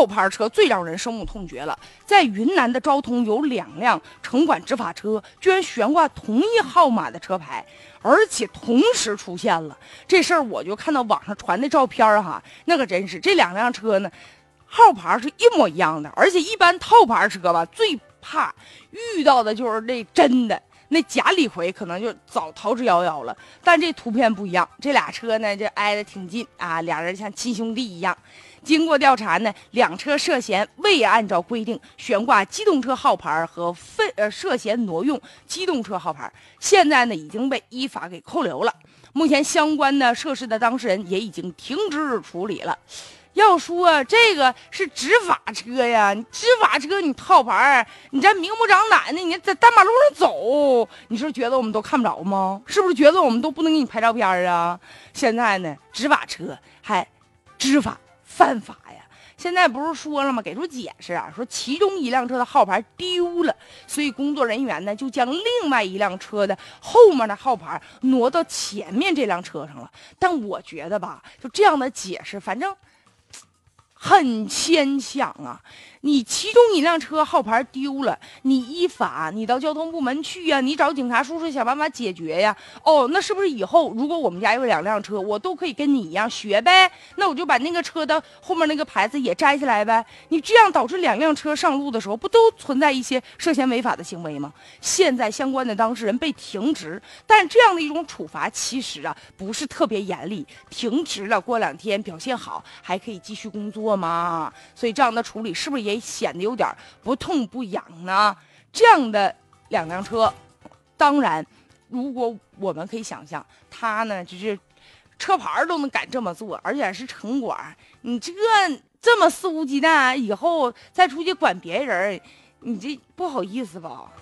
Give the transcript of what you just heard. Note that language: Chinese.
套牌车最让人深恶痛绝了。在云南的昭通有两辆城管执法车，居然悬挂同一号码的车牌，而且同时出现了。这事儿我就看到网上传的照片哈，那可真是这两辆车呢，号牌是一模一样的。而且一般套牌车吧，最怕遇到的就是那真的。那假李逵可能就早逃之夭夭了，但这图片不一样，这俩车呢就挨得挺近啊，俩人像亲兄弟一样。经过调查呢，两车涉嫌未按照规定悬挂机动车号牌和非呃涉嫌挪用机动车号牌，现在呢已经被依法给扣留了。目前相关的涉事的当事人也已经停职处理了。要说这个是执法车呀，执法车你套牌你这明目张胆的，你在大马路上走，你是觉得我们都看不着吗？是不是觉得我们都不能给你拍照片啊？现在呢，执法车还执法犯法呀？现在不是说了吗？给出解释啊，说其中一辆车的号牌丢了，所以工作人员呢就将另外一辆车的后面的号牌挪到前面这辆车上了。但我觉得吧，就这样的解释，反正。很牵强啊！你其中一辆车号牌丢了，你依法你到交通部门去呀，你找警察叔叔想办法解决呀。哦，那是不是以后如果我们家有两辆车，我都可以跟你一样学呗？那我就把那个车的后面那个牌子也摘下来呗。你这样导致两辆车上路的时候，不都存在一些涉嫌违法的行为吗？现在相关的当事人被停职，但这样的一种处罚其实啊不是特别严厉，停职了过两天表现好还可以继续工作吗？所以这样的处理是不是？也显得有点不痛不痒呢。这样的两辆车，当然，如果我们可以想象，他呢就是车牌都能敢这么做，而且是城管，你这这么肆无忌惮，以后再出去管别人，你这不好意思吧？